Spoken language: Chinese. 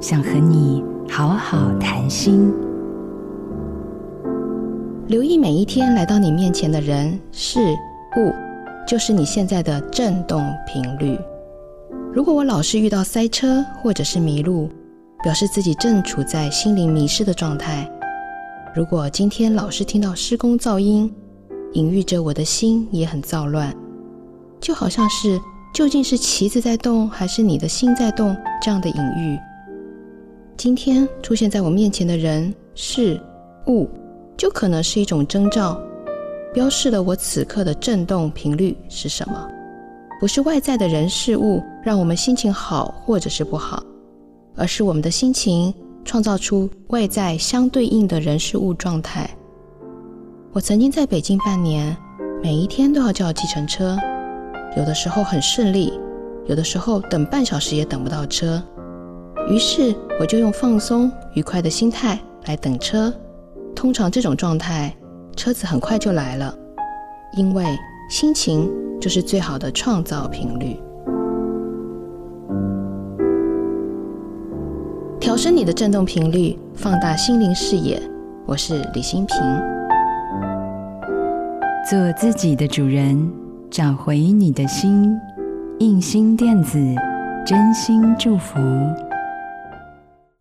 想和你好好谈心。留意每一天来到你面前的人事物，就是你现在的振动频率。如果我老是遇到塞车或者是迷路，表示自己正处在心灵迷失的状态。如果今天老是听到施工噪音，隐喻着我的心也很躁乱，就好像是究竟是旗子在动，还是你的心在动这样的隐喻。今天出现在我面前的人事物，就可能是一种征兆，标示了我此刻的振动频率是什么。不是外在的人事物让我们心情好或者是不好，而是我们的心情创造出外在相对应的人事物状态。我曾经在北京半年，每一天都要叫计程车，有的时候很顺利，有的时候等半小时也等不到车。于是我就用放松愉快的心态来等车。通常这种状态，车子很快就来了，因为心情。就是最好的创造频率。调升你的振动频率，放大心灵视野。我是李新平。做自己的主人，找回你的心。印心电子，真心祝福。